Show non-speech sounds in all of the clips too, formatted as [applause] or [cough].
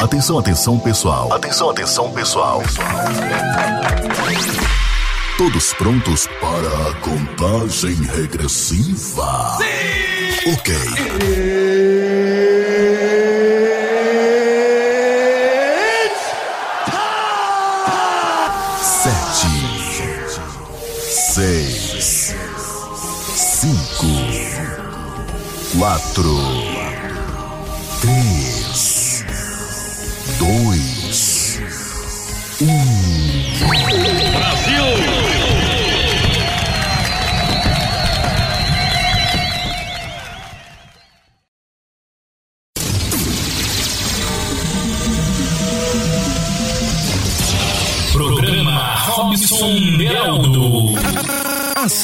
Atenção, atenção pessoal. Atenção, atenção pessoal. Todos prontos para a contagem regressiva? Sim! Ok. Cinco, quatro,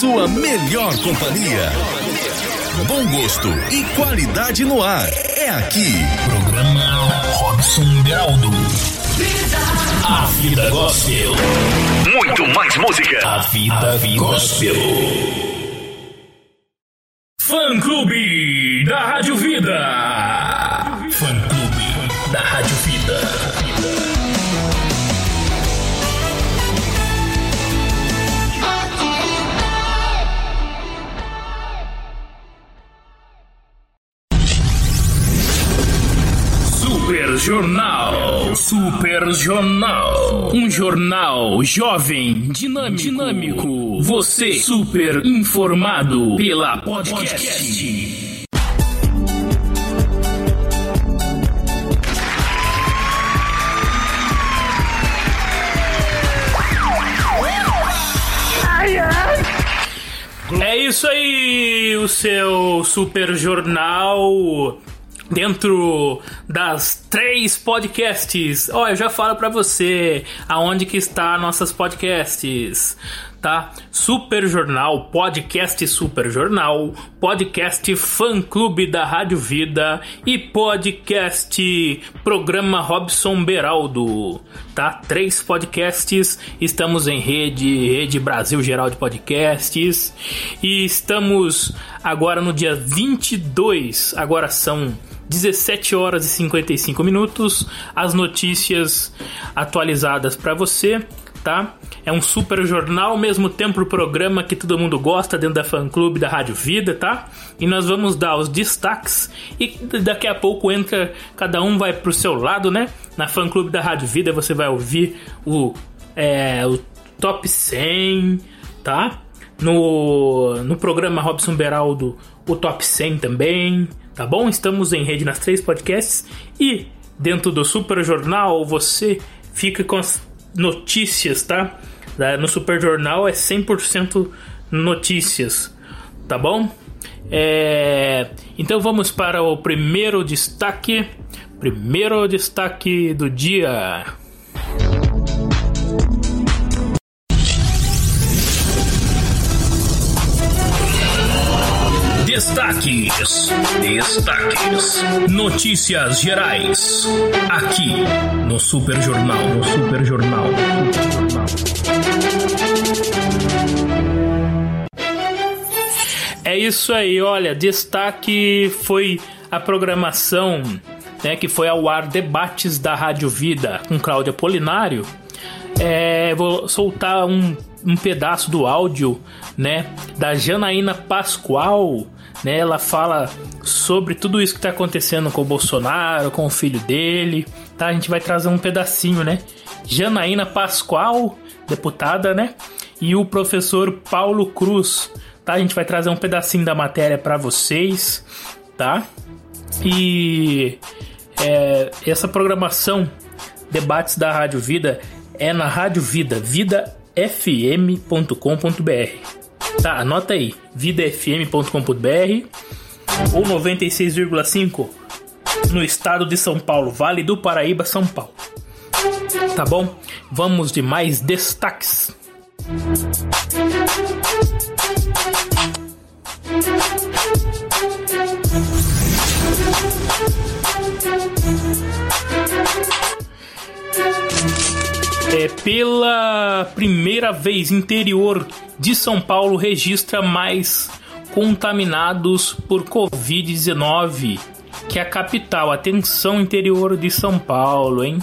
sua melhor companhia. Bom gosto e qualidade no ar. É aqui. Programa Robson Beraldo. A vida gospel. Muito mais música. A vida gospel. Fã Clube da Rádio Vida. Fã Clube da Rádio Vida. Jornal. Super Jornal. Um jornal jovem, dinâmico. dinâmico. Você super informado pela podcast. É isso aí, o seu super jornal dentro das três podcasts. Ó, eu já falo pra você aonde que está nossas podcasts, tá? Super Jornal, podcast Super Jornal, podcast Fã Clube da Rádio Vida e podcast Programa Robson Beraldo, tá? Três podcasts, estamos em rede, rede Brasil Geral de Podcasts e estamos agora no dia 22, agora são 17 horas e 55 minutos, as notícias atualizadas para você, tá? É um super jornal, ao mesmo tempo o programa que todo mundo gosta dentro da fã clube da Rádio Vida, tá? E nós vamos dar os destaques e daqui a pouco entra, cada um vai pro seu lado, né? Na fã clube da Rádio Vida você vai ouvir o, é, o top 100, tá? No, no programa Robson Beraldo, o top 100 também, tá bom? Estamos em rede nas três podcasts e dentro do Super Jornal você fica com as notícias, tá? No Super Jornal é 100% notícias, tá bom? É, Então vamos para o primeiro destaque. Primeiro destaque do dia. Destaques. Destaques. Notícias gerais. Aqui no Super Jornal. No Super Jornal. É isso aí, olha, destaque foi a programação, né, que foi ao ar debates da Rádio Vida com Cláudia Polinário. É, vou soltar um, um pedaço do áudio né, da Janaína Pascoal, né? Ela fala sobre tudo isso que está acontecendo com o Bolsonaro, com o filho dele, tá? A gente vai trazer um pedacinho, né? Janaína Pascoal, deputada, né? E o professor Paulo Cruz, tá? A gente vai trazer um pedacinho da matéria para vocês, tá? E é, essa programação, debates da Rádio Vida, é na Rádio Vida, vidafm.com.br. Tá, anota aí, vidafm.com.br ou 96,5 no estado de São Paulo, Vale do Paraíba, São Paulo. Tá bom? Vamos de mais destaques. É, pela primeira vez, interior de São Paulo registra mais contaminados por Covid-19 que a capital. Atenção, interior de São Paulo, hein?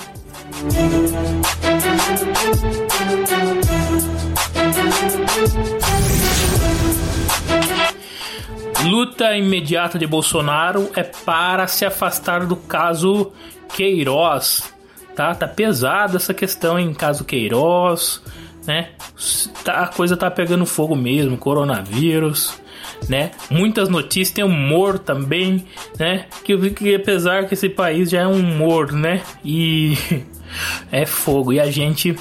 Luta imediata de Bolsonaro é para se afastar do caso Queiroz tá? Tá pesada essa questão em caso Queiroz, né? Tá, a coisa tá pegando fogo mesmo, coronavírus, né? Muitas notícias, tem humor também, né? Que, que apesar que esse país já é um humor, né? E [laughs] é fogo. E a gente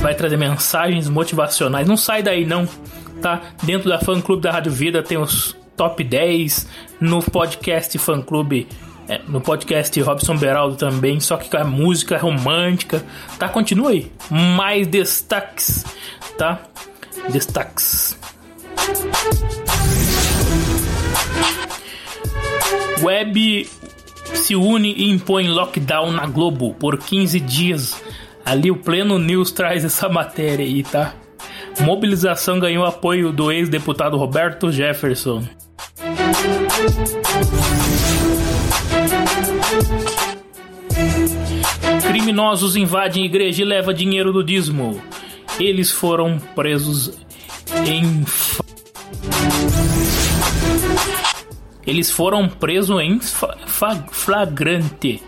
vai trazer mensagens motivacionais. Não sai daí não, tá? Dentro da fã clube da Rádio Vida tem os top 10 no podcast fã clube é, no podcast Robson Beraldo também, só que com a música romântica, tá? Continua aí. Mais destaques, tá? Destaques. Web se une e impõe lockdown na Globo por 15 dias. Ali o Pleno News traz essa matéria aí, tá? Mobilização ganhou apoio do ex-deputado Roberto Jefferson. Criminosos invadem igreja e levam dinheiro do dízimo. Eles foram presos em. Eles foram presos em flagrante.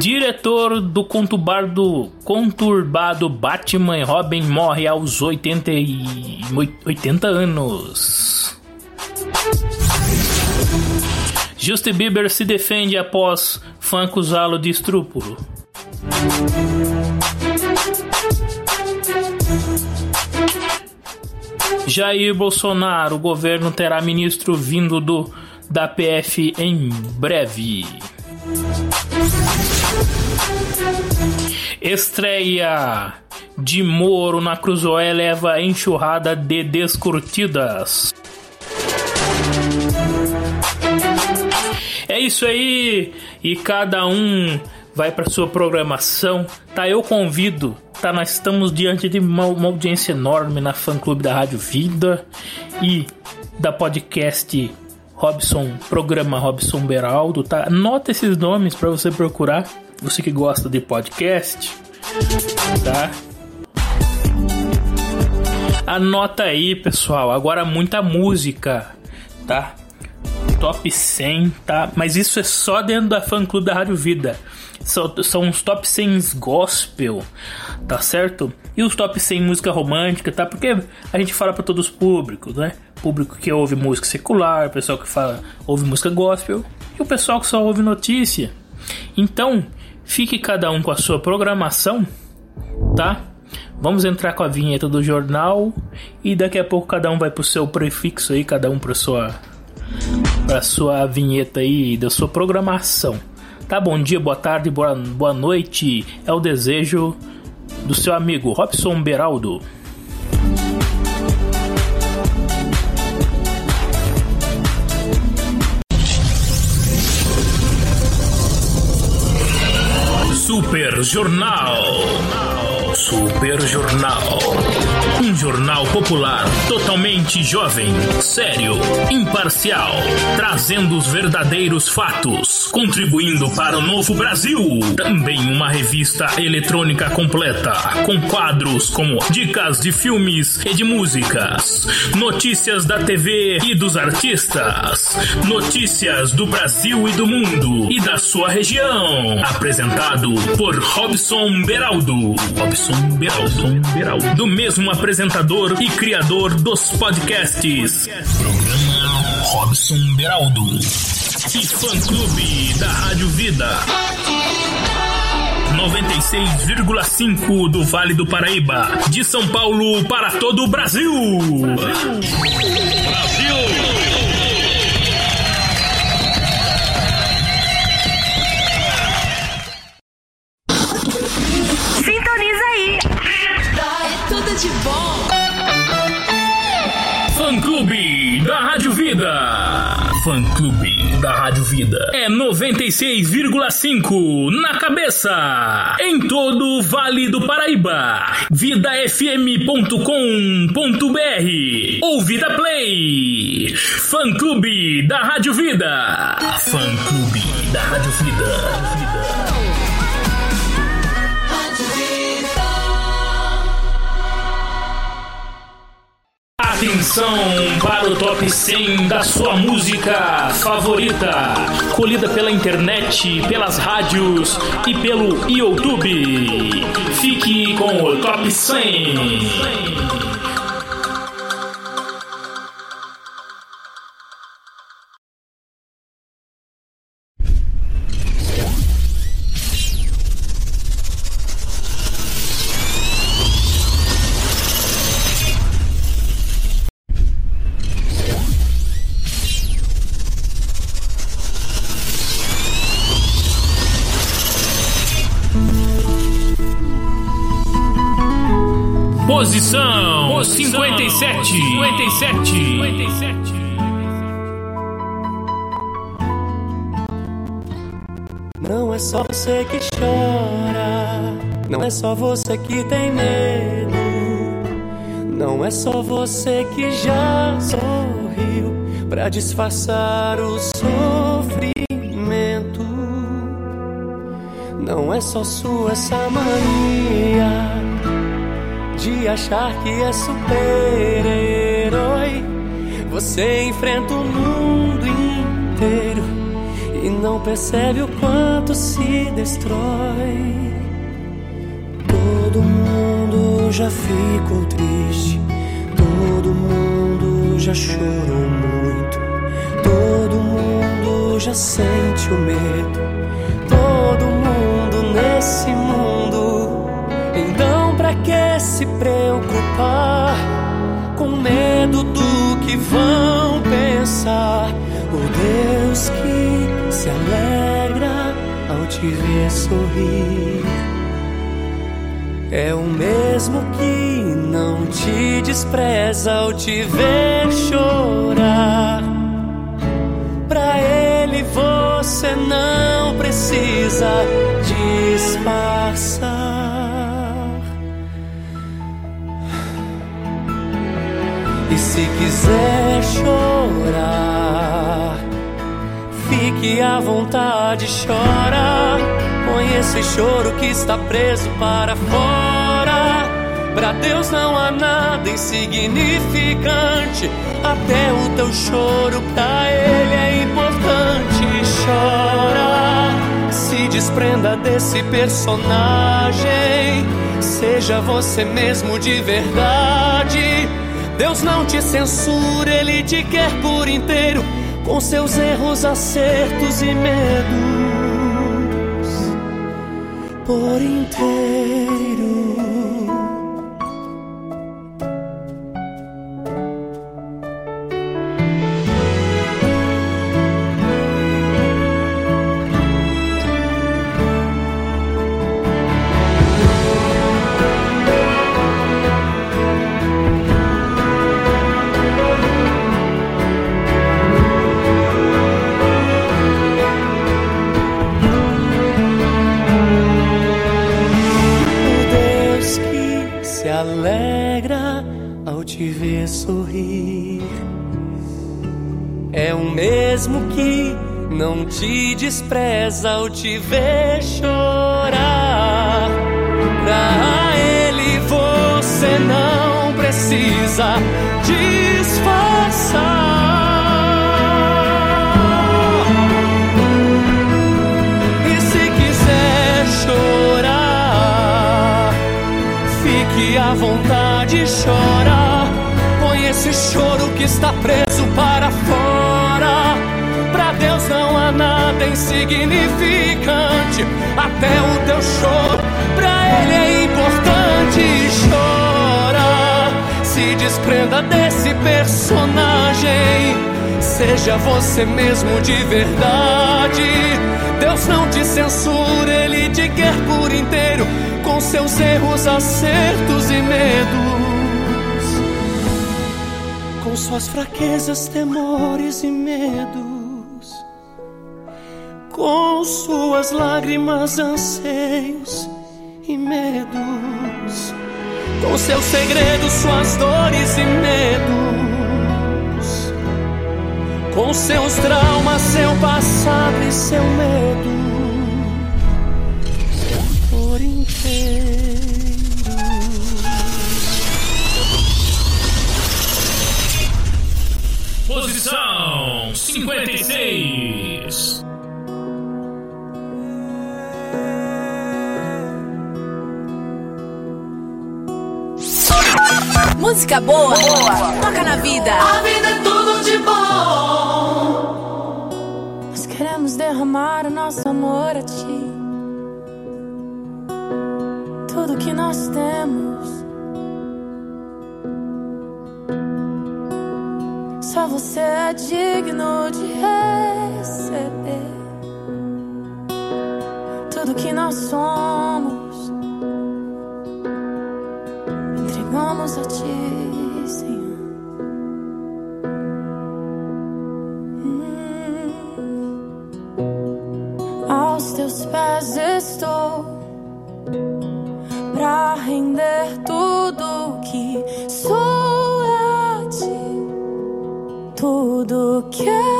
Diretor do conturbado, conturbado Batman Robin morre aos 80, e, 80 anos. Justin Bieber se defende após fã acusá-lo de estupro. Jair Bolsonaro, o governo terá ministro vindo do da PF em breve. Estreia de Moro na Cruzoé leva enxurrada de descurtidas. É isso aí, e cada um vai para sua programação. Tá, eu convido, tá? Nós estamos diante de uma, uma audiência enorme na fã clube da Rádio Vida e da podcast Robson, programa Robson Beraldo, tá? Anota esses nomes para você procurar, você que gosta de podcast, tá? Anota aí, pessoal. Agora muita música, tá? Top 100, tá? Mas isso é só dentro da fã clube da Rádio Vida. São, são os top 100 gospel, tá certo? E os top 100 música romântica, tá? Porque a gente fala para todos os públicos, né? Público que ouve música secular, pessoal que fala ouve música gospel e o pessoal que só ouve notícia. Então, fique cada um com a sua programação, tá? Vamos entrar com a vinheta do jornal e daqui a pouco cada um vai pro seu prefixo aí, cada um pra sua para sua vinheta aí da sua programação. Tá bom dia, boa tarde, boa, boa noite. É o desejo do seu amigo Robson Beraldo. Super Jornal. Super Jornal. Um jornal popular, totalmente jovem, sério, imparcial, trazendo os verdadeiros fatos, contribuindo para o novo Brasil. Também uma revista eletrônica completa, com quadros como dicas de filmes e de músicas, notícias da TV e dos artistas, notícias do Brasil e do mundo e da sua região. Apresentado por Robson Beraldo. Robson Beraldo. Beraldo. Do mesmo apresentador e criador dos podcasts. Programa Robson Beraldo. E fã clube da Rádio Vida. 96,5 do Vale do Paraíba. De São Paulo para todo o Brasil. Brasil. Sintoniza Fã Clube da Rádio Vida. É 96,5 na cabeça. Em todo o Vale do Paraíba. VidaFM.com.br ou Vida Play. Fã Clube da Rádio Vida. Fã Clube da Rádio Vida. Atenção para o top 100 da sua música favorita, colhida pela internet, pelas rádios e pelo YouTube. Fique com o top 100. Posição 57. 57. 57. Não é só você que chora, não é só você que tem medo, não é só você que já sorriu pra disfarçar o sofrimento. Não é só sua essa mania de achar que é super-herói. Você enfrenta o mundo inteiro e não percebe o quanto se destrói. Todo mundo já ficou triste, todo mundo já chorou muito, todo mundo já sente o medo, pra que se preocupar com medo do que vão pensar? O Deus que se alegra ao te ver sorrir. É o mesmo que não te despreza ao te ver chorar. Pra ele você não precisa disfarçar. Quiser chorar, fique à vontade, chora. Põe esse choro que está preso para fora. Pra Deus não há nada insignificante. Até o teu choro pra Ele é importante. Chora, se desprenda desse personagem. Seja você mesmo de verdade. Deus não te censura, Ele te quer por inteiro, com seus erros, acertos e medos. Por inteiro. Você mesmo de verdade. Deus não te censura, Ele te quer por inteiro, com seus erros, acertos e medos. Com suas fraquezas, temores e medos, com suas lágrimas, anseios e medos, com seus segredos, suas dores e medos, com seus traumas, seu passado e seu medo, por inteiro. Posição 56. Música boa, boa, toca na vida. A vida derramar o nosso amor a ti. Tudo que nós temos. Só você é digno de receber tudo que nós somos. Entregamos a ti, Senhor. Pés estou pra render tudo que sou a ti tudo que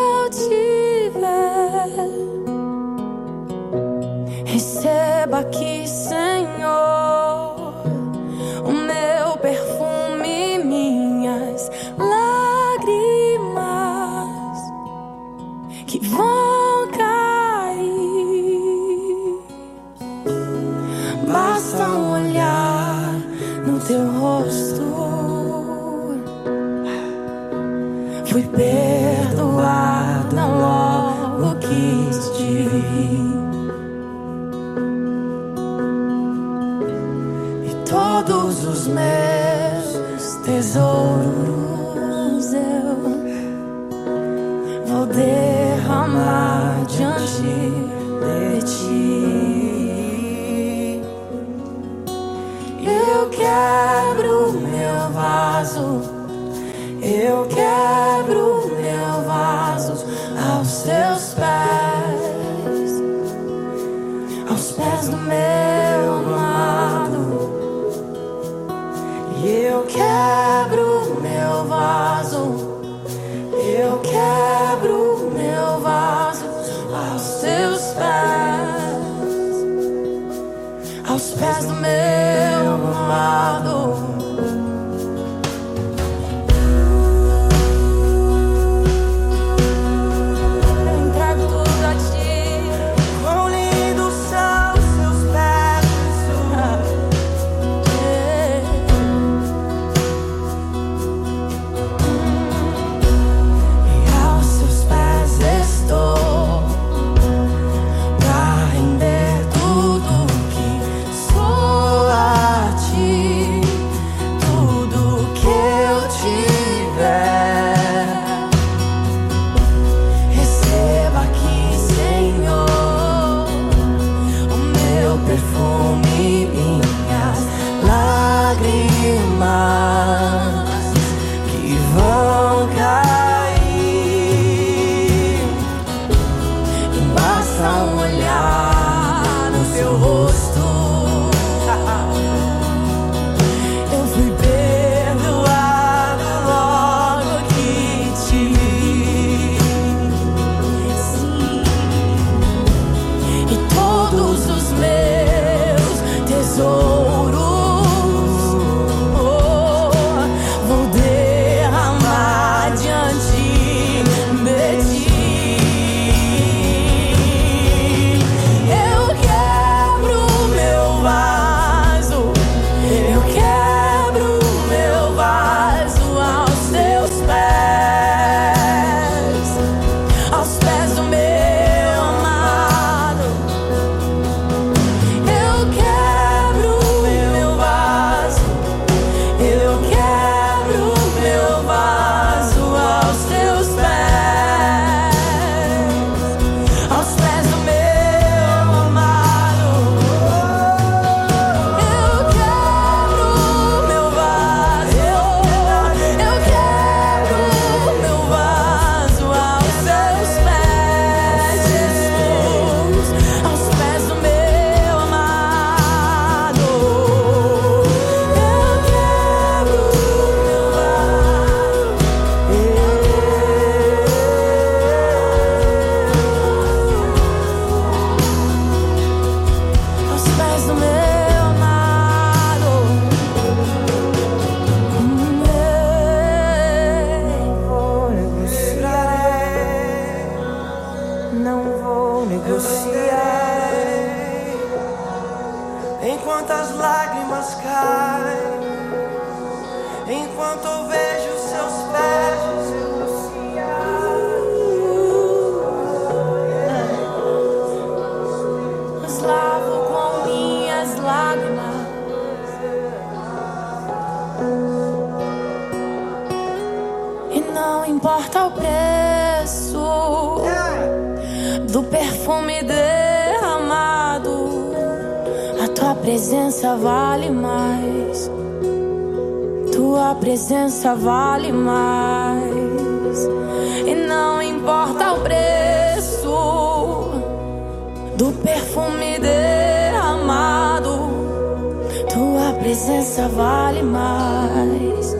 tesouros eu vou derramar diante de ti. Eu quebro meu vaso. Eu quebro meu vaso aos teus perfume derramado, a tua presença vale mais. Tua presença vale mais. E não importa o preço do perfume derramado, tua presença vale mais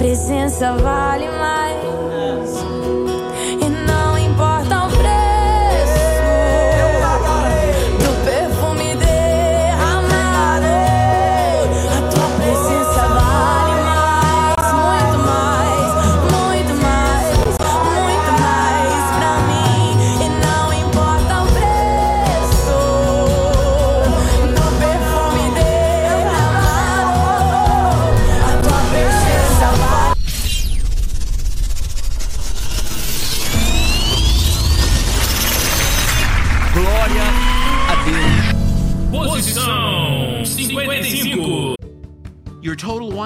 presença vale mais.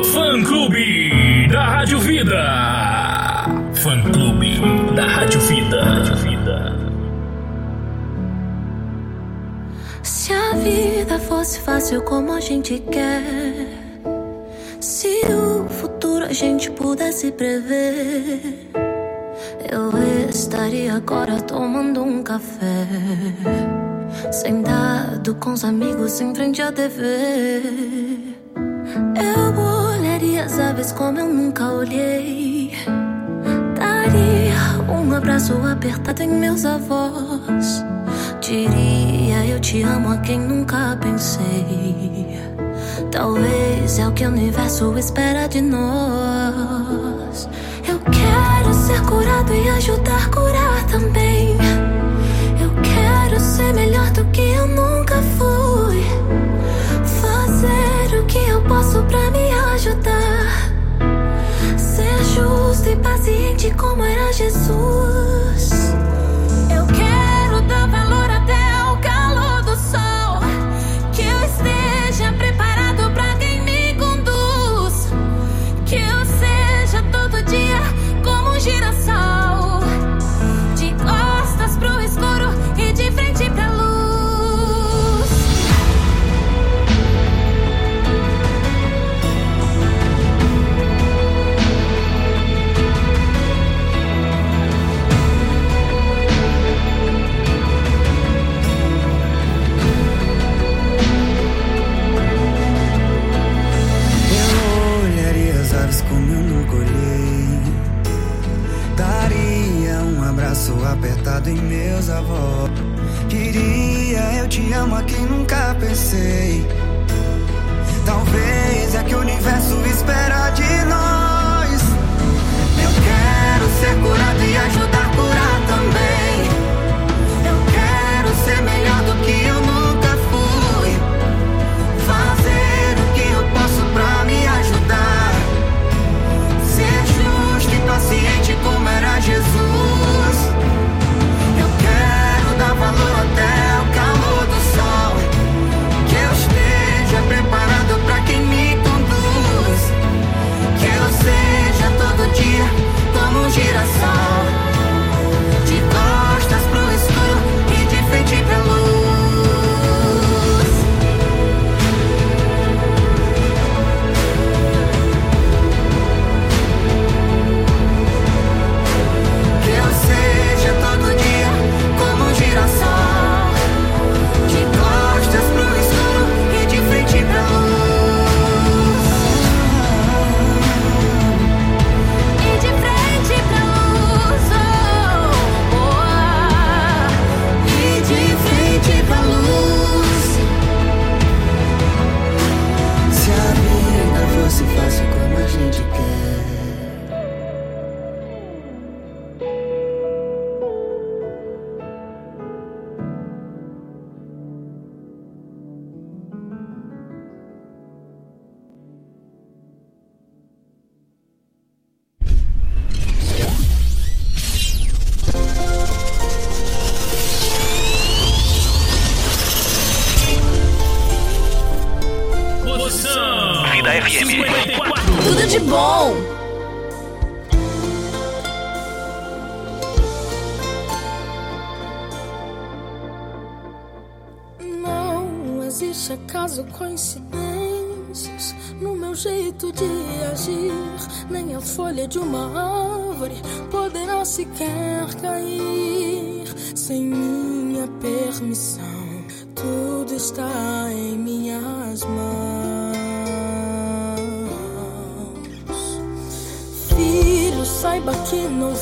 Fã Clube da Rádio Vida. Fã Clube da Rádio Vida. Rádio Vida. Se a vida fosse fácil como a gente quer, se o futuro a gente pudesse prever, eu estaria agora tomando um café, sentado com os amigos em frente à TV. Eu olharia as aves como eu nunca olhei. Daria um abraço apertado em meus avós. Diria eu te amo a quem nunca pensei. Talvez é o que o universo espera de nós. Eu quero ser curado e ajudar a curar também. Eu quero ser melhor do que eu nunca fui. Fazer o que eu posso pra me ajudar. Ser justo e paciente como era Jesus. Eu quero apertado em meus avós. Diria eu te amo a quem nunca pensei. Talvez é que o universo espera de nós. Eu quero ser curado e ajudar girassol.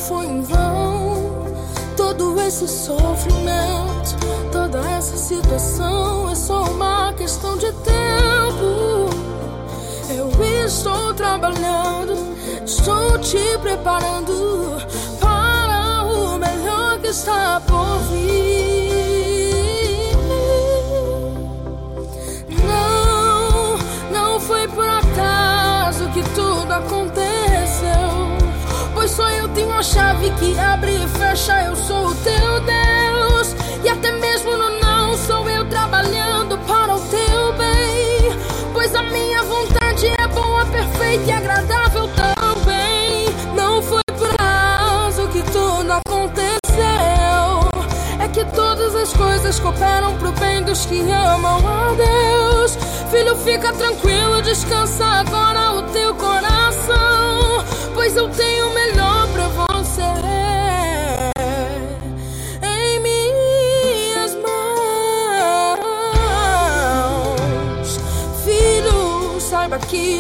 Foi em vão todo esse sofrimento, toda essa situação é só uma questão de tempo. Eu estou trabalhando, estou te preparando para o melhor que está por vir. Não, não foi por acaso que tudo aconteceu. Tenho a chave que abre e fecha. Eu sou o teu Deus. E até mesmo no não sou eu trabalhando para o teu bem. Pois a minha vontade é boa, perfeita e agradável também. Não foi por acaso que tudo aconteceu. É que todas as coisas cooperam pro bem dos que amam a Deus. Filho, fica tranquilo, descansa agora o teu coração. Pois eu tenho o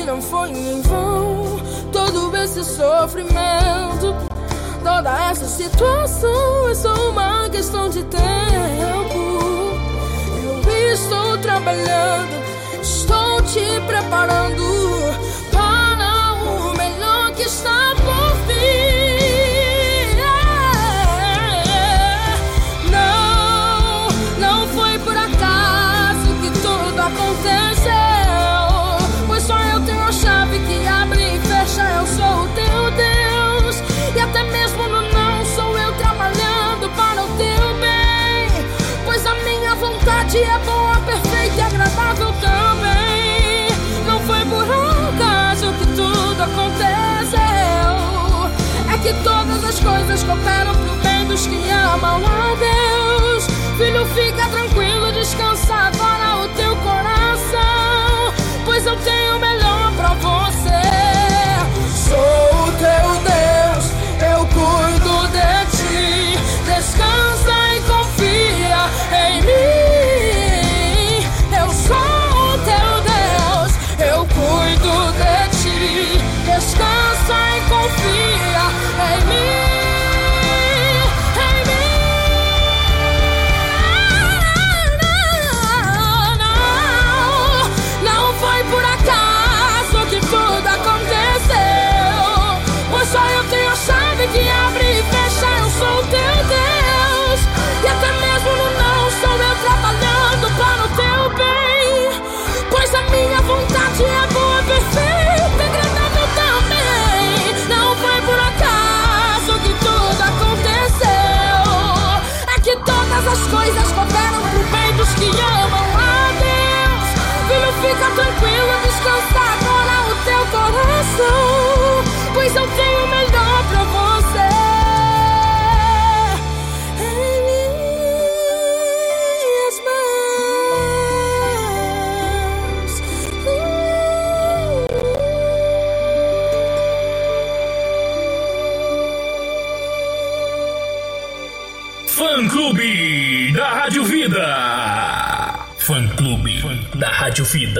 não foi em vão todo esse sofrimento. Toda essa situação é só uma questão de tempo. Eu estou trabalhando, estou te preparando vontade é boa, perfeita e agradável também. Não foi por acaso que tudo aconteceu. É que todas as coisas cooperam pro bem dos que amam a Deus. Filho, fica tranquilo, descansa agora o teu coração. Pois eu tenho o melhor pra você. Sou o teu Deus, Descansa e Pois eu tenho o melhor pra você. Em minhas mãos. Fã Clube da Rádio Vida. Fã Clube da Rádio Vida.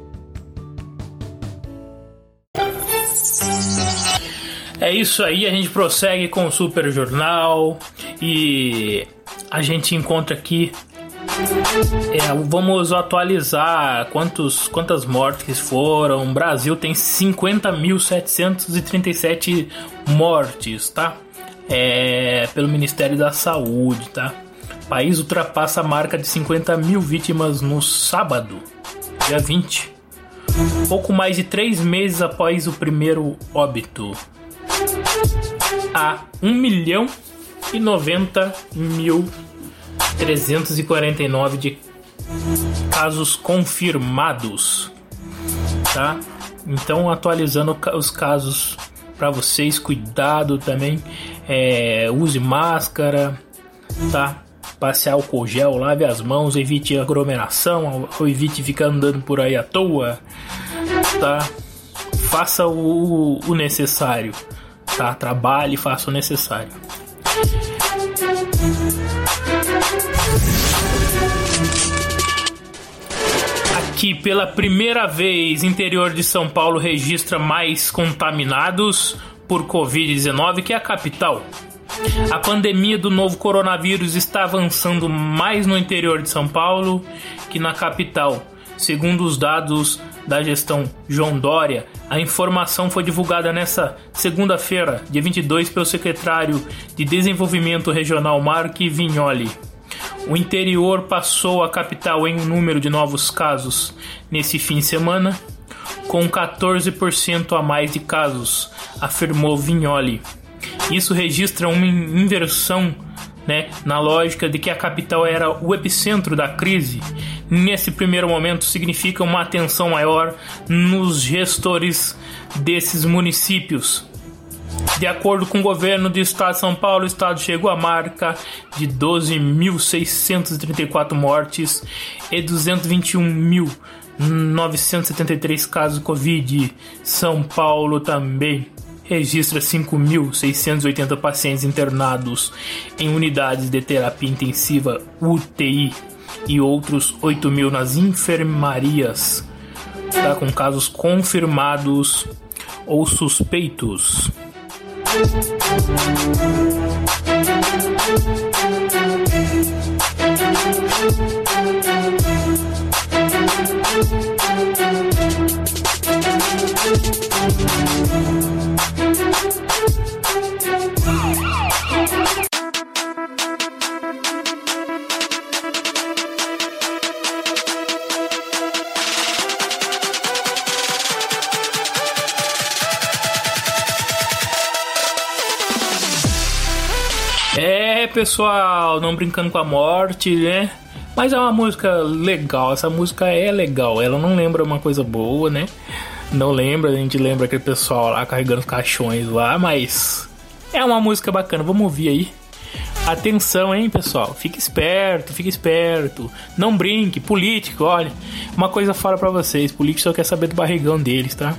É isso aí, a gente prossegue com o Super Jornal e a gente encontra aqui. É, vamos atualizar quantos, quantas mortes foram. O Brasil tem 50.737 mortes, tá? É, pelo Ministério da Saúde, tá? O país ultrapassa a marca de 50 mil vítimas no sábado, dia 20. Pouco mais de três meses após o primeiro óbito a 1 milhão e 90 mil 349 de casos confirmados, tá? Então atualizando os casos para vocês, cuidado também, é, use máscara, tá? Passe álcool gel, lave as mãos, evite aglomeração, ou evite ficar andando por aí à toa, tá? Faça o, o necessário tá? Trabalhe faça o necessário. Aqui, pela primeira vez, interior de São Paulo registra mais contaminados por Covid-19 que a capital. A pandemia do novo coronavírus está avançando mais no interior de São Paulo que na capital, segundo os dados da gestão João Dória, a informação foi divulgada nesta segunda-feira, dia 22, pelo secretário de Desenvolvimento Regional Mark Vignoli. O interior passou a capital em um número de novos casos nesse fim de semana, com 14% a mais de casos, afirmou Vignoli. Isso registra uma inversão né, na lógica de que a capital era o epicentro da crise, nesse primeiro momento significa uma atenção maior nos gestores desses municípios. De acordo com o governo do estado de São Paulo, o estado chegou à marca de 12.634 mortes e 221.973 casos de Covid. São Paulo também registra 5.680 pacientes internados em unidades de terapia intensiva UTI e outros 8 mil nas enfermarias, tá? com casos confirmados ou suspeitos. É, pessoal, não brincando com a morte, né? Mas é uma música legal, essa música é legal. Ela não lembra uma coisa boa, né? Não lembra, a gente lembra aquele pessoal lá carregando os caixões lá, mas é uma música bacana, vamos ouvir aí. Atenção, hein, pessoal? Fique esperto, fique esperto. Não brinque, político, olha. Uma coisa fora para vocês: político só quer saber do barrigão deles, tá?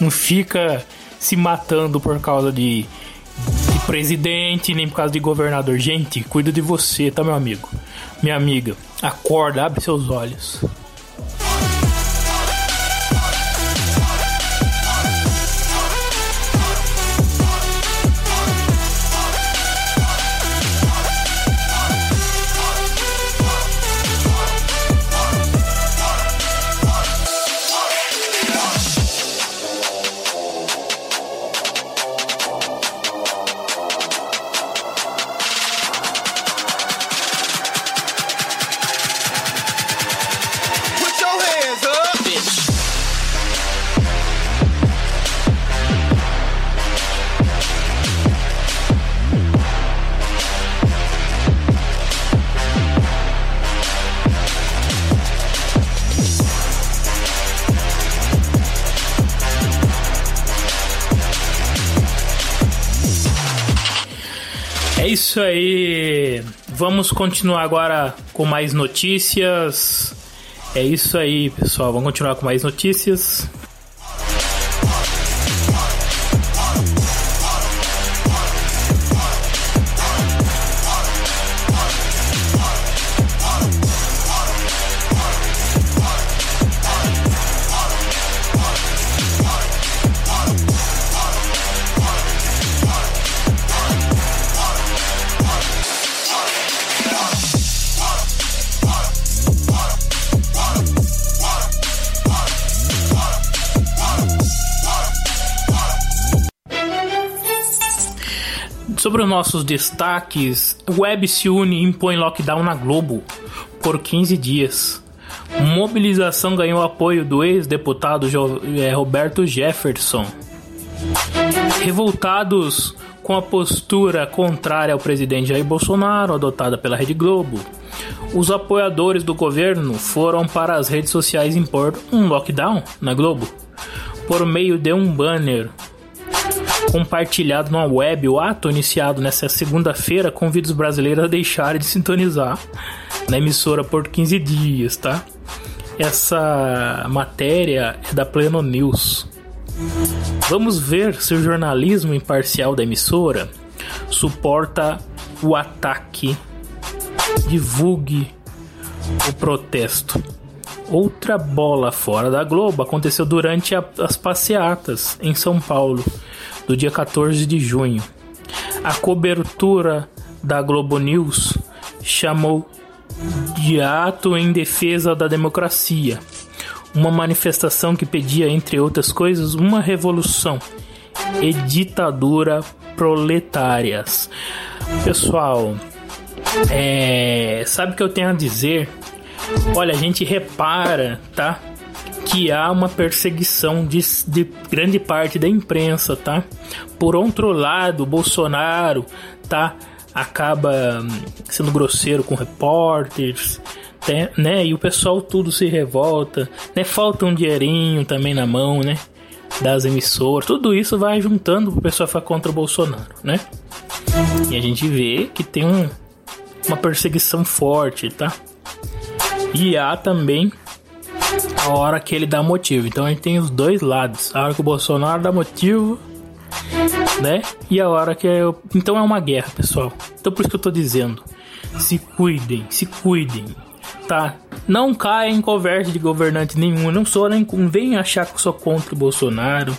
Não fica se matando por causa de de presidente, nem por causa de governador. Gente, cuida de você, tá, meu amigo? Minha amiga, acorda, abre seus olhos. Isso aí. Vamos continuar agora com mais notícias. É isso aí, pessoal. Vamos continuar com mais notícias. Nossos destaques, Web se une e impõe lockdown na Globo por 15 dias. Mobilização ganhou apoio do ex-deputado eh, Roberto Jefferson. Revoltados com a postura contrária ao presidente Jair Bolsonaro adotada pela Rede Globo, os apoiadores do governo foram para as redes sociais impor um lockdown na Globo por meio de um banner compartilhado na web. O ato iniciado nesta segunda-feira convida os brasileiros a deixarem de sintonizar na emissora por 15 dias, tá? Essa matéria é da Pleno News. Vamos ver se o jornalismo imparcial da emissora suporta o ataque. Divulgue o protesto. Outra bola fora da Globo aconteceu durante a, as passeatas em São Paulo, do dia 14 de junho. A cobertura da Globo News chamou de ato em defesa da democracia, uma manifestação que pedia, entre outras coisas, uma revolução e ditadura proletárias. Pessoal, é, sabe o que eu tenho a dizer? Olha, a gente repara, tá? Que há uma perseguição de, de grande parte da imprensa, tá? Por outro lado, Bolsonaro, tá? Acaba hum, sendo grosseiro com repórteres, né? E o pessoal tudo se revolta, né? Falta um dinheirinho também na mão, né? Das emissoras, tudo isso vai juntando pro pessoal ficar contra o Bolsonaro, né? E a gente vê que tem um, uma perseguição forte, tá? E há também a hora que ele dá motivo. Então a gente tem os dois lados. A hora que o Bolsonaro dá motivo, né? E a hora que eu... então é uma guerra, pessoal. Então por isso que eu tô dizendo, se cuidem, se cuidem, tá? Não caia em conversa de governante nenhum. não sou nem vem achar que eu sou contra o Bolsonaro.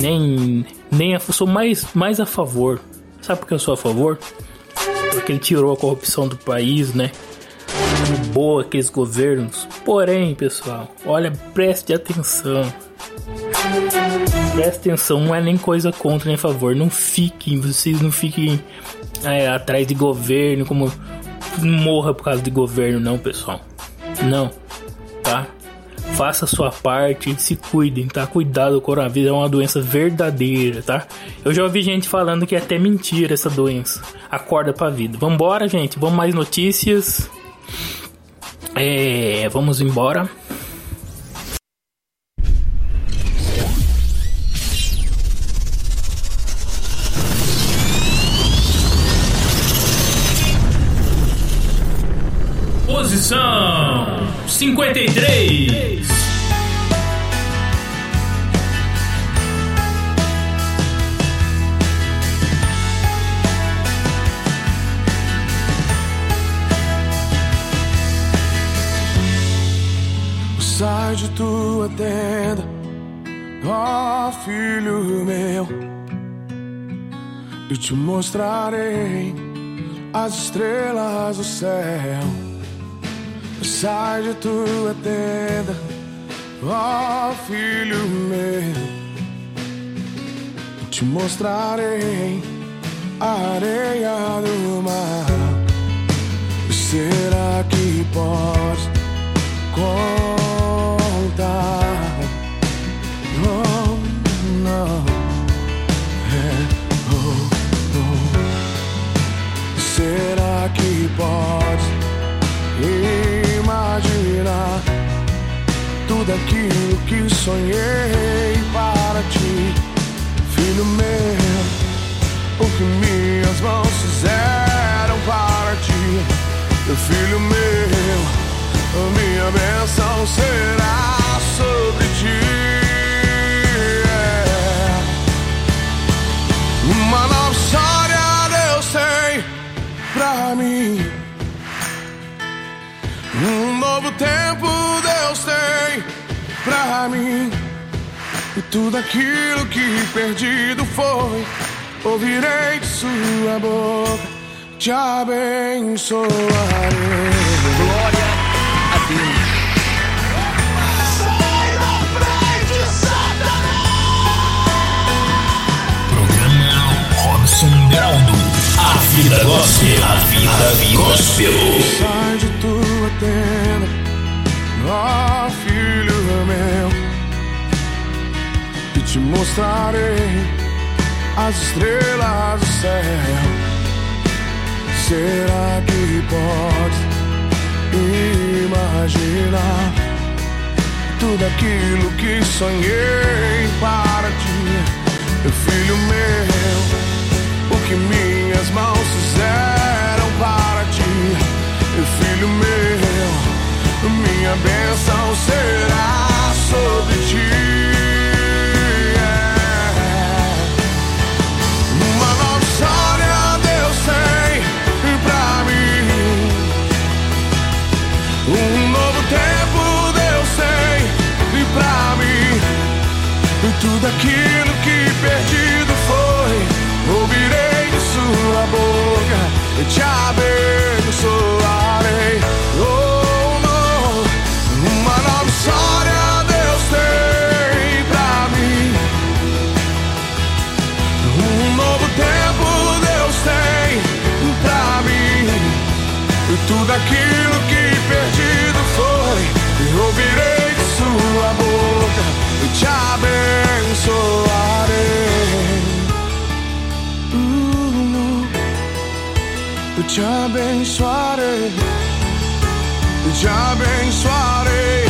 Nem nem sou mais mais a favor. Sabe por que eu sou a favor? Porque ele tirou a corrupção do país, né? Boa aqueles governos. Porém, pessoal, olha, preste atenção. Preste atenção, não é nem coisa contra nem favor. Não fiquem, vocês não fiquem é, atrás de governo, como morra por causa de governo, não, pessoal. Não, tá? Faça a sua parte, se cuidem, tá? Cuidado, o coronavírus é uma doença verdadeira, tá? Eu já ouvi gente falando que é até mentira essa doença. Acorda pra vida. Vambora, gente. Vamos mais notícias. É, vamos embora. Posição 53. Tua tenda, ó oh, filho meu, e te mostrarei as estrelas do céu. Sai de tua tenda, ó oh, filho meu, te mostrarei a areia do mar. Será que podes? Oh, não. É, oh, oh. Será que pode imaginar tudo aquilo que sonhei para ti, filho meu? O que minhas mãos fizeram para ti, filho meu minha bênção será sobre ti. É. Uma nova história Deus tem pra mim. Um novo tempo Deus tem pra mim. E tudo aquilo que perdido foi, ouvirei de sua boca, te abençoarei. Programa Robson Graudo. A vida gospel. A vida gospel. Sai de tua tenda, ó filho meu, e te mostrarei as estrelas do céu. Será que pode imaginar tudo aquilo que sonhei para ti, meu filho meu? Que minhas mãos fizeram para ti, meu filho meu, minha bênção será sobre ti. Boca. Eu te abençoarei. Eu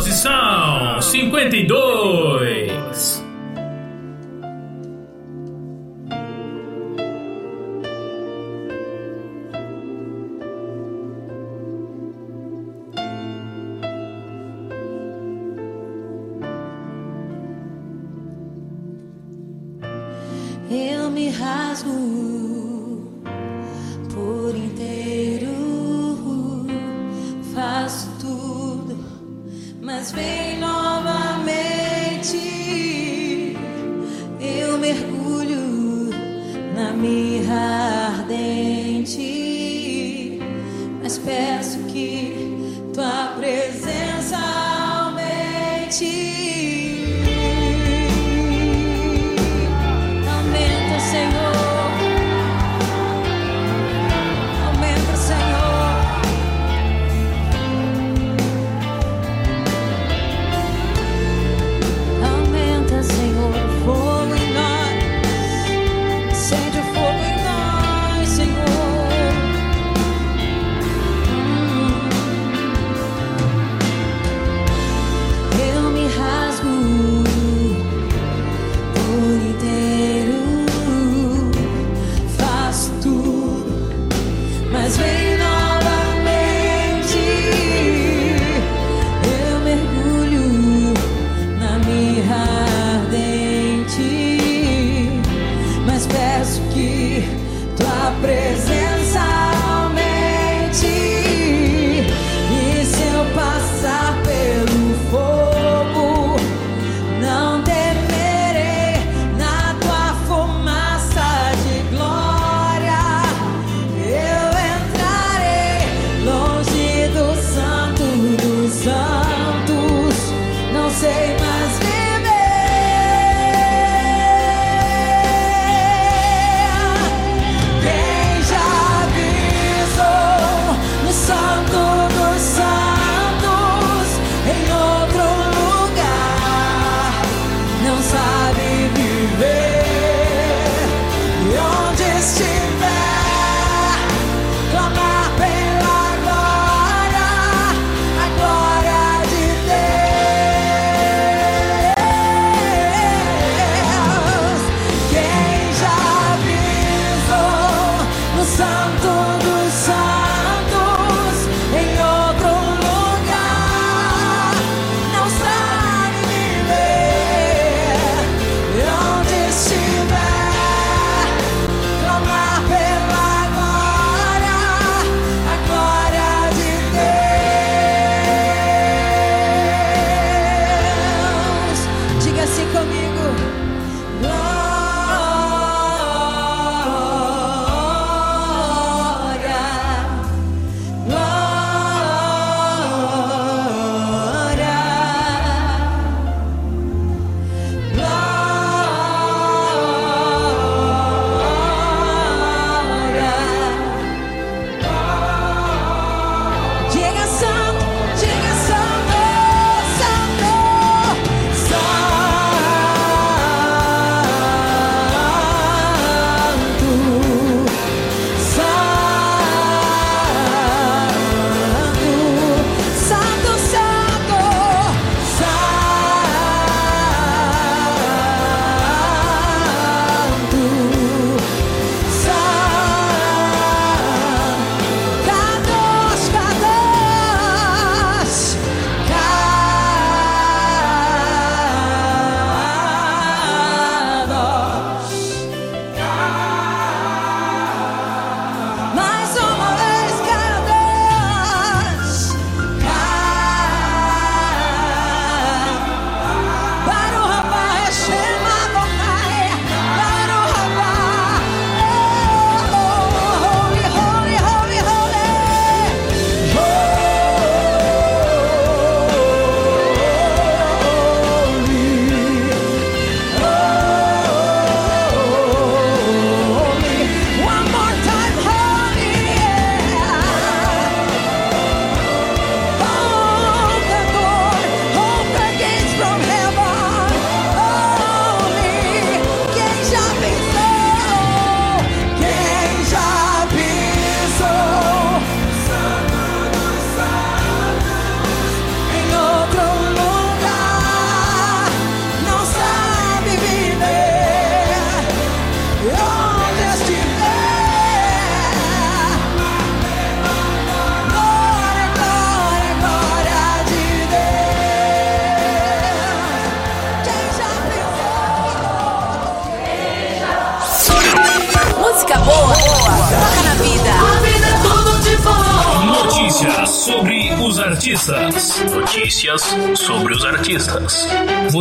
Posição 52.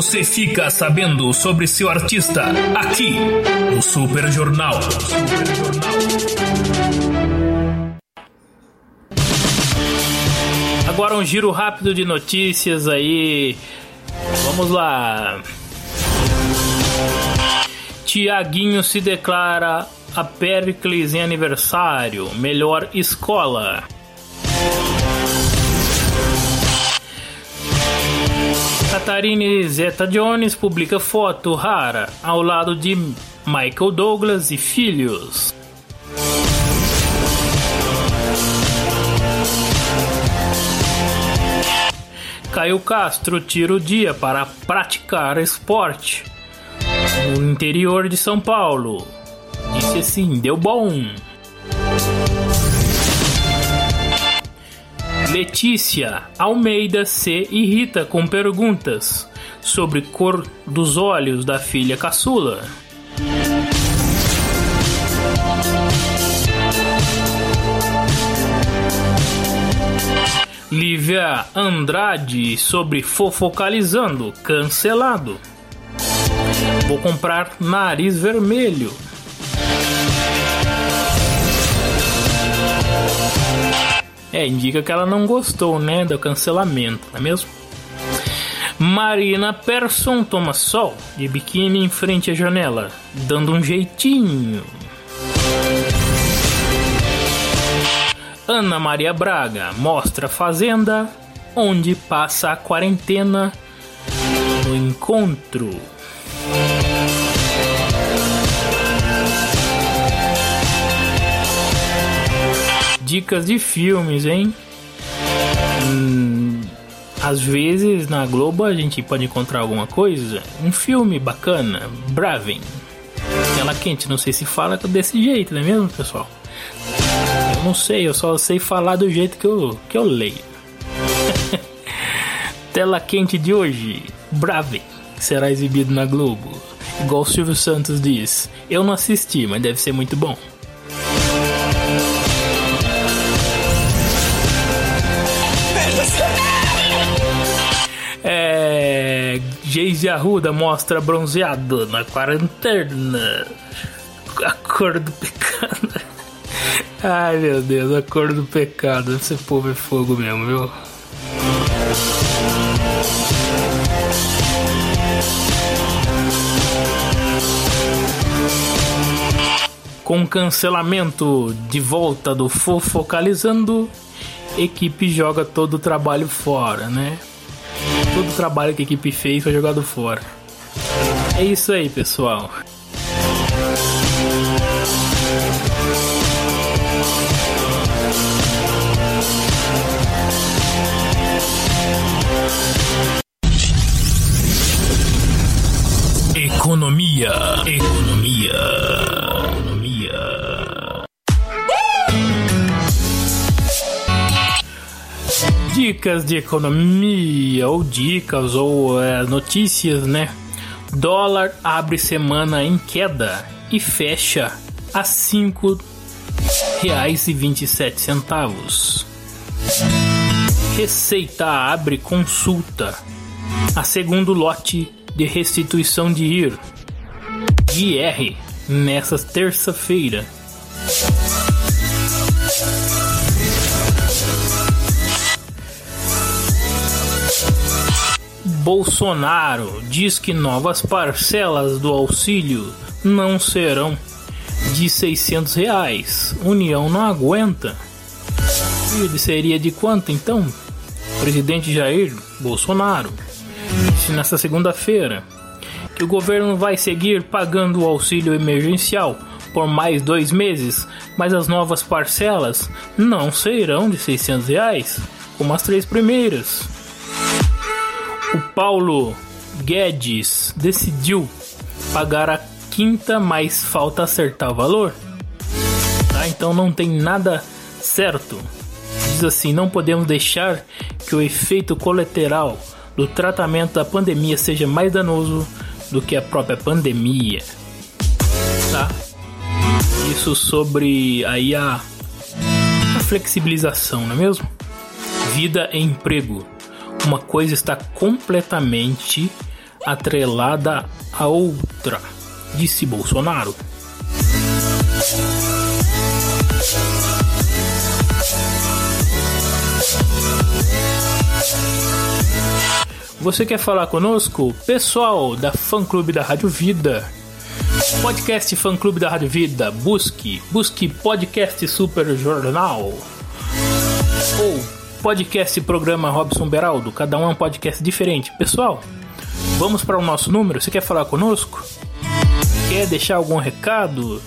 Você fica sabendo sobre seu artista aqui no Super Jornal. Super Jornal. Agora um giro rápido de notícias aí. Vamos lá. Tiaguinho se declara a Pericles em aniversário, melhor escola. Catarine Zeta Jones publica foto rara ao lado de Michael Douglas e filhos. Caio Castro tira o dia para praticar esporte no interior de São Paulo. Disse assim: deu bom. Letícia Almeida se irrita com perguntas sobre cor dos olhos da filha caçula. Lívia Andrade sobre fofocalizando cancelado. Vou comprar nariz vermelho. É, indica que ela não gostou, né, do cancelamento, não é mesmo? Marina Persson toma sol de biquíni em frente à janela, dando um jeitinho. Ana Maria Braga mostra a fazenda onde passa a quarentena no encontro. Dicas de filmes, hein? Hum, às vezes na Globo a gente pode encontrar alguma coisa. Um filme bacana, Braven. Tela quente, não sei se fala desse jeito, não é mesmo, pessoal? Eu não sei, eu só sei falar do jeito que eu, que eu leio. [laughs] Tela quente de hoje, Braven, será exibido na Globo. Igual o Silvio Santos diz. Eu não assisti, mas deve ser muito bom. Geise Arruda mostra bronzeado na quarentena. A cor do pecado. [laughs] Ai meu Deus, a cor do pecado. Esse povo é fogo mesmo, viu? Com cancelamento de volta do Fofocalizando, equipe joga todo o trabalho fora, né? Todo o trabalho que a equipe fez foi jogado fora. É isso aí, pessoal. Economia, economia. Dicas de economia, ou dicas, ou é, notícias, né? Dólar abre semana em queda e fecha a cinco reais e vinte centavos. Receita abre consulta a segundo lote de restituição de IR, de IR nessa terça-feira. Bolsonaro diz que novas parcelas do auxílio não serão de 600 reais. União não aguenta. Ele seria de quanto então? Presidente Jair Bolsonaro disse nesta segunda-feira que o governo vai seguir pagando o auxílio emergencial por mais dois meses, mas as novas parcelas não serão de 600 reais, como as três primeiras. O Paulo Guedes decidiu pagar a quinta, mas falta acertar o valor. Tá? Então não tem nada certo. Diz assim: não podemos deixar que o efeito colateral do tratamento da pandemia seja mais danoso do que a própria pandemia. Tá? Isso sobre aí a, a flexibilização, não é mesmo? vida e emprego. Uma coisa está completamente atrelada à outra, disse Bolsonaro. Você quer falar conosco? Pessoal da Fã Clube da Rádio Vida. Podcast Fã Clube da Rádio Vida. Busque, busque podcast Super Jornal. Ou podcast Programa Robson Beraldo. Cada um é um podcast diferente. Pessoal, vamos para o nosso número. Você quer falar conosco? Quer deixar algum recado?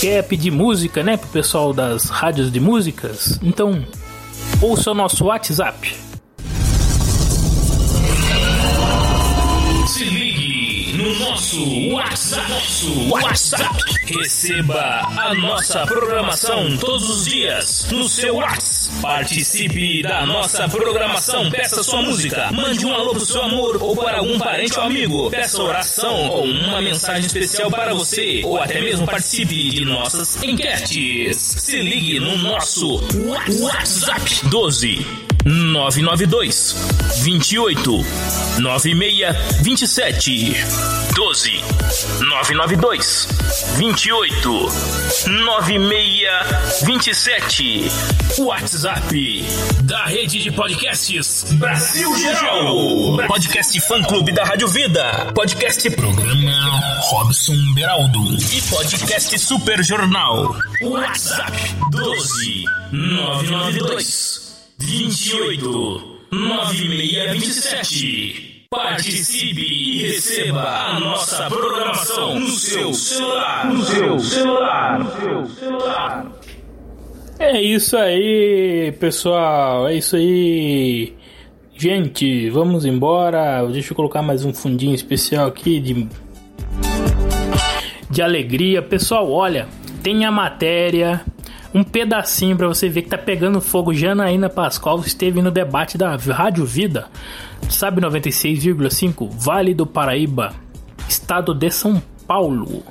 Quer pedir música, né, pro pessoal das rádios de músicas? Então, ouça o nosso WhatsApp nosso WhatsApp. Nosso WhatsApp. Receba a nossa programação todos os dias no seu WhatsApp. Participe da nossa programação. Peça sua música. Mande um alô pro seu amor ou para algum parente ou amigo. Peça oração ou uma mensagem especial para você. Ou até mesmo participe de nossas enquetes. Se ligue no nosso WhatsApp 12 992 28 96 27 12 992 28 96 27 WhatsApp da rede de podcasts Brasil Geral. Podcast Fã Clube da Rádio Vida. Podcast Programa Robson Beraldo. E Podcast Super Jornal. WhatsApp 12 992 28 9627. Participe e receba a nossa programação no seu celular. No seu celular. No seu celular. É isso aí, pessoal. É isso aí. Gente, vamos embora. Deixa eu colocar mais um fundinho especial aqui de de alegria. Pessoal, olha, tem a matéria um pedacinho para você ver que tá pegando fogo. Janaína Pascoal esteve no debate da Rádio Vida, sabe 96,5, Vale do Paraíba, estado de São Paulo.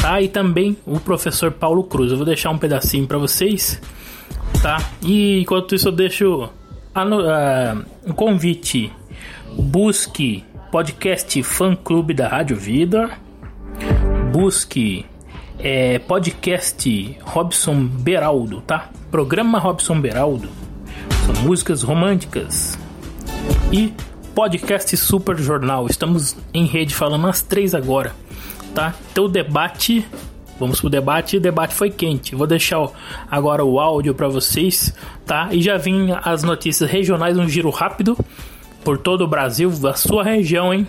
Tá? E também o professor Paulo Cruz. Eu vou deixar um pedacinho para vocês, tá? E enquanto isso eu deixo uh, um convite. Busque podcast Fã Clube da Rádio Vida. Busque é, podcast Robson Beraldo, tá? Programa Robson Beraldo. São músicas românticas. E podcast Super Jornal. Estamos em rede falando as três agora, tá? Então o debate, vamos pro debate. O debate foi quente. Vou deixar agora o áudio para vocês, tá? E já vim as notícias regionais, um giro rápido por todo o Brasil, a sua região, hein?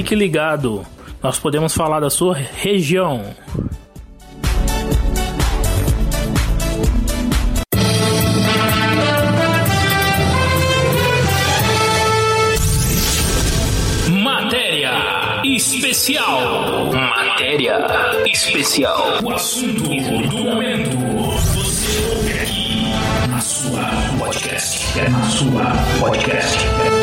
Fique ligado, nós podemos falar da sua região. Matéria especial. Matéria especial. O assunto do momento. Você ouve aqui na sua podcast. É na sua podcast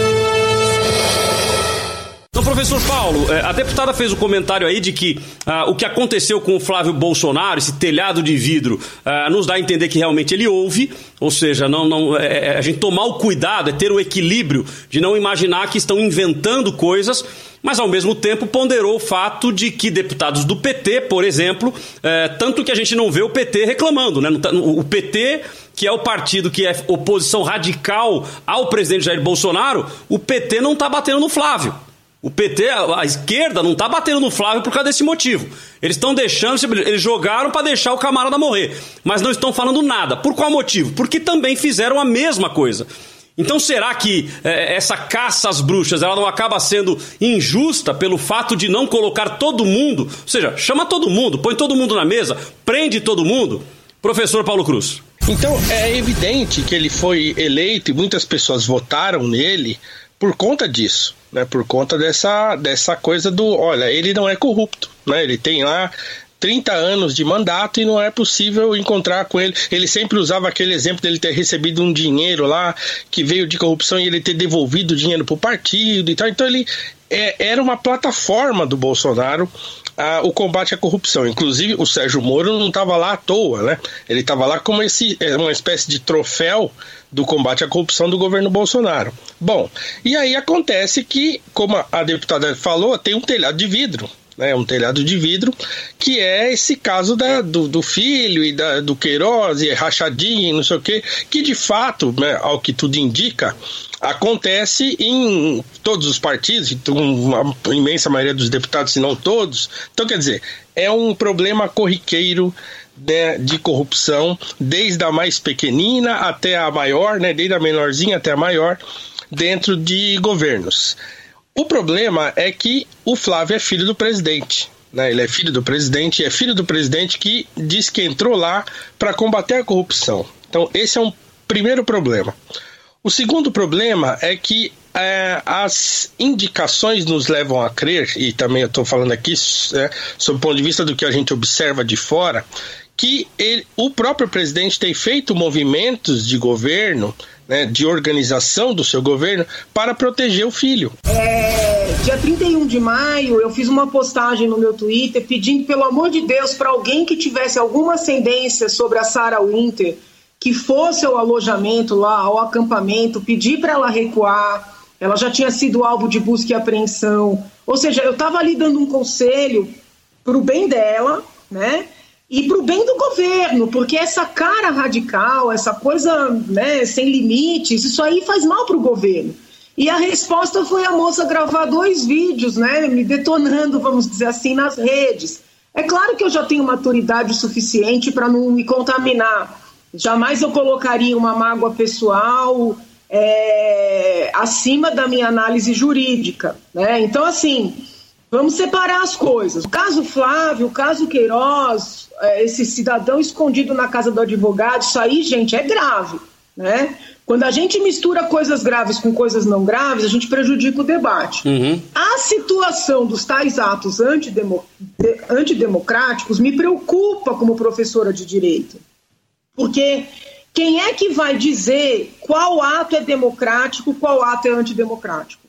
Professor Paulo, é, a deputada fez o um comentário aí de que uh, o que aconteceu com o Flávio Bolsonaro, esse telhado de vidro, uh, nos dá a entender que realmente ele ouve, ou seja, não, não, é, a gente tomar o cuidado, é ter o equilíbrio de não imaginar que estão inventando coisas mas ao mesmo tempo ponderou o fato de que deputados do PT, por exemplo, é, tanto que a gente não vê o PT reclamando, né? Tá, o PT que é o partido que é oposição radical ao presidente Jair Bolsonaro, o PT não está batendo no Flávio. O PT, a esquerda, não está batendo no Flávio por causa desse motivo. Eles estão deixando, eles jogaram para deixar o camarada morrer, mas não estão falando nada. Por qual motivo? Porque também fizeram a mesma coisa. Então será que é, essa caça às bruxas ela não acaba sendo injusta pelo fato de não colocar todo mundo? Ou seja, chama todo mundo, põe todo mundo na mesa, prende todo mundo? Professor Paulo Cruz. Então é evidente que ele foi eleito e muitas pessoas votaram nele por conta disso, né? Por conta dessa, dessa coisa do, olha, ele não é corrupto, né? Ele tem lá 30 anos de mandato e não é possível encontrar com ele. Ele sempre usava aquele exemplo dele ter recebido um dinheiro lá que veio de corrupção e ele ter devolvido o dinheiro para o partido e tal. Então ele é, era uma plataforma do Bolsonaro a, o combate à corrupção. Inclusive o Sérgio Moro não estava lá à toa, né? Ele estava lá como esse, é, uma espécie de troféu do combate à corrupção do governo Bolsonaro. Bom, e aí acontece que, como a deputada falou, tem um telhado de vidro né, um telhado de vidro, que é esse caso da, do, do filho e da, do Queiroz, e rachadinho, não sei o quê, que de fato, né, ao que tudo indica, acontece em todos os partidos, uma imensa maioria dos deputados, se não todos. Então, quer dizer, é um problema corriqueiro né, de corrupção, desde a mais pequenina até a maior, né, desde a menorzinha até a maior, dentro de governos. O problema é que o Flávio é filho do presidente. Né? Ele é filho do presidente e é filho do presidente que diz que entrou lá para combater a corrupção. Então, esse é um primeiro problema. O segundo problema é que é, as indicações nos levam a crer, e também eu estou falando aqui é, sob o ponto de vista do que a gente observa de fora, que ele, o próprio presidente tem feito movimentos de governo né, de organização do seu governo para proteger o filho. É, dia 31 de maio, eu fiz uma postagem no meu Twitter pedindo, pelo amor de Deus, para alguém que tivesse alguma ascendência sobre a Sarah Winter, que fosse ao alojamento lá, ao acampamento, pedir para ela recuar. Ela já tinha sido alvo de busca e apreensão. Ou seja, eu estava ali dando um conselho para o bem dela, né? E para o bem do governo, porque essa cara radical, essa coisa né, sem limites, isso aí faz mal para o governo. E a resposta foi a moça gravar dois vídeos, né, me detonando, vamos dizer assim, nas redes. É claro que eu já tenho maturidade suficiente para não me contaminar. Jamais eu colocaria uma mágoa pessoal é, acima da minha análise jurídica. Né? Então, assim, vamos separar as coisas. O caso Flávio, o caso Queiroz, é, esse cidadão escondido na casa do advogado, isso aí, gente, é grave, né? Quando a gente mistura coisas graves com coisas não graves, a gente prejudica o debate. Uhum. A situação dos tais atos antidemocráticos me preocupa como professora de direito. Porque quem é que vai dizer qual ato é democrático, qual ato é antidemocrático?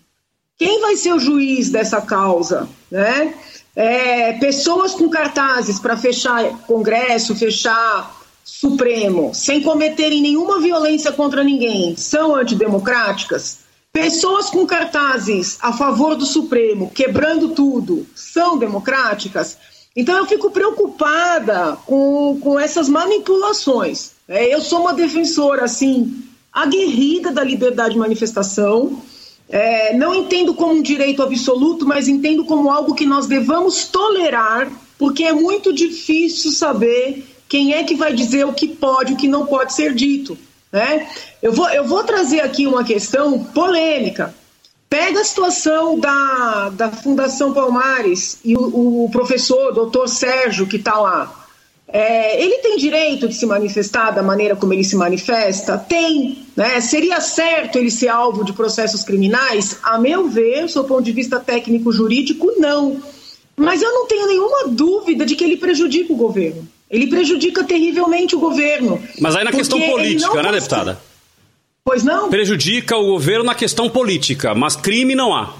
Quem vai ser o juiz dessa causa, né? é, pessoas com cartazes para fechar Congresso, fechar Supremo, sem cometerem nenhuma violência contra ninguém, são antidemocráticas? Pessoas com cartazes a favor do Supremo, quebrando tudo, são democráticas? Então eu fico preocupada com, com essas manipulações. É, eu sou uma defensora, assim, aguerrida da liberdade de manifestação, é, não entendo como um direito absoluto, mas entendo como algo que nós devamos tolerar, porque é muito difícil saber quem é que vai dizer o que pode e o que não pode ser dito. Né? Eu, vou, eu vou trazer aqui uma questão polêmica. Pega a situação da, da Fundação Palmares e o, o professor, doutor Sérgio, que está lá. É, ele tem direito de se manifestar da maneira como ele se manifesta? Tem. Né? Seria certo ele ser alvo de processos criminais? A meu ver, do ponto de vista técnico-jurídico, não. Mas eu não tenho nenhuma dúvida de que ele prejudica o governo. Ele prejudica terrivelmente o governo. Mas aí na questão política, né, deputada? Pois não? Prejudica o governo na questão política, mas crime não há.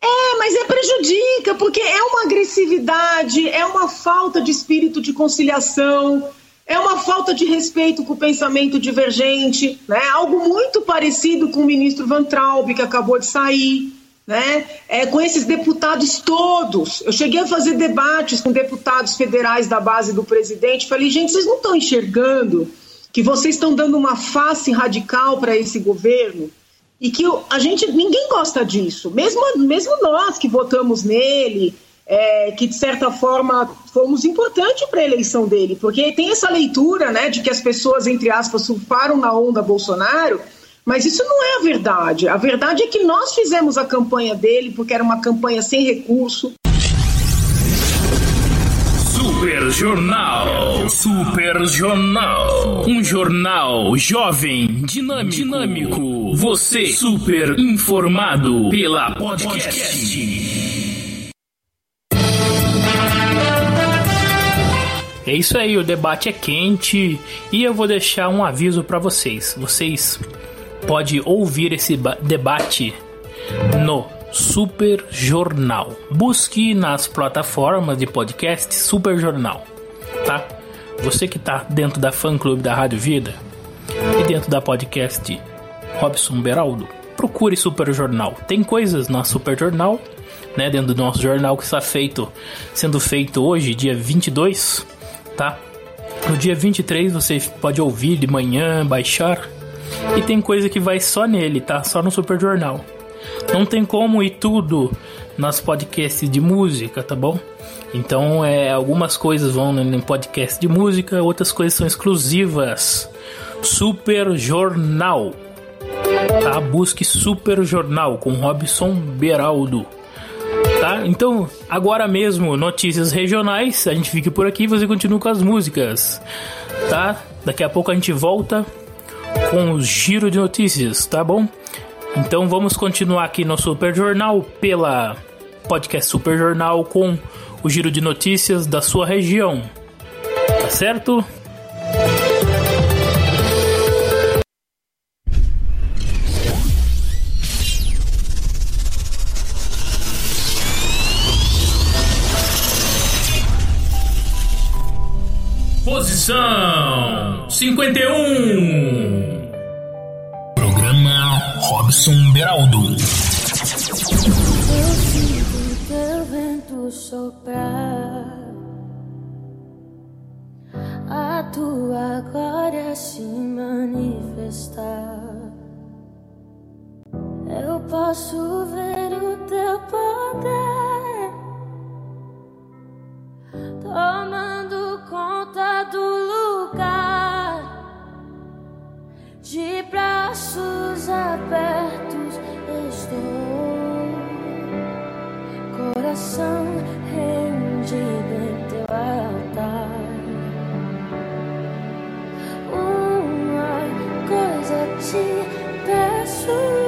É, mas é prejudica, porque é uma agressividade, é uma falta de espírito de conciliação, é uma falta de respeito com o pensamento divergente, né? Algo muito parecido com o ministro Van Traub, que acabou de sair, né? É, com esses deputados todos. Eu cheguei a fazer debates com deputados federais da base do presidente, falei, gente, vocês não estão enxergando que vocês estão dando uma face radical para esse governo? E que a gente ninguém gosta disso. Mesmo mesmo nós que votamos nele é, que de certa forma fomos importante para a eleição dele. Porque tem essa leitura né de que as pessoas entre aspas surfaram na onda Bolsonaro mas isso não é a verdade. A verdade é que nós fizemos a campanha dele porque era uma campanha sem recurso Super Jornal. Super Jornal. Um jornal jovem, dinâmico. dinâmico. Você super informado pela podcast. É isso aí, o debate é quente e eu vou deixar um aviso para vocês. Vocês podem ouvir esse debate no Super Jornal. Busque nas plataformas de podcast Super Jornal, tá? Você que tá dentro da fã clube da Rádio Vida e dentro da podcast Robson Beraldo, procure Super Jornal. Tem coisas na Super Jornal, né, dentro do nosso jornal que está feito, sendo feito hoje, dia 22, tá? No dia 23 você pode ouvir de manhã, baixar. E tem coisa que vai só nele, tá? Só no Super Jornal. Não tem como ir tudo nas podcasts de música, tá bom? Então, é, algumas coisas vão no podcast de música, outras coisas são exclusivas. Super Jornal. Tá? Busque Super Jornal com Robson Beraldo. Tá? Então, agora mesmo, notícias regionais. A gente fica por aqui e você continua com as músicas. Tá? Daqui a pouco a gente volta com o giro de notícias, tá bom? Então vamos continuar aqui no Super Jornal pela podcast Super Jornal com o giro de notícias da sua região. Tá certo? Posição 51 Robson Beraldo. Eu sinto teu vento soprar, a tua glória se manifestar. Eu posso ver o teu poder tomando conta do de braços abertos estou, coração rendido em teu altar. Uma coisa te peço.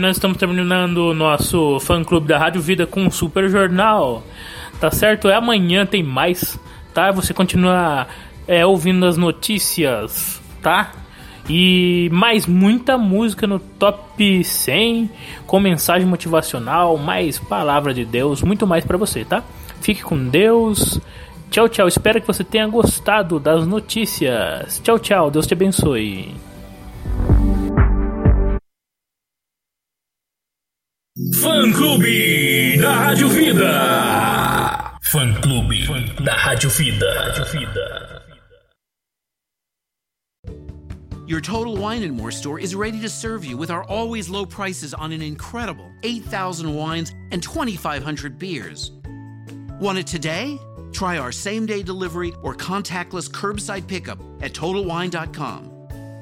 Nós estamos terminando o nosso fã clube da Rádio Vida com um super jornal. Tá certo? É amanhã tem mais, tá? Você continua é, ouvindo as notícias, tá? E mais muita música no top 100, com mensagem motivacional, mais palavra de Deus, muito mais para você, tá? Fique com Deus. Tchau, tchau. Espero que você tenha gostado das notícias. Tchau, tchau. Deus te abençoe. Fã Clube da Rádio Vida. Fã Clube da Rádio Vida. Rádio Vida. Your Total Wine and More store is ready to serve you with our always low prices on an incredible 8,000 wines and 2,500 beers. Want it today? Try our same day delivery or contactless curbside pickup at TotalWine.com.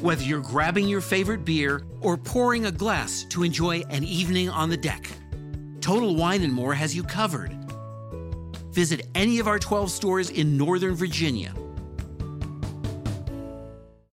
Whether you're grabbing your favorite beer or pouring a glass to enjoy an evening on the deck, Total Wine and More has you covered. Visit any of our 12 stores in Northern Virginia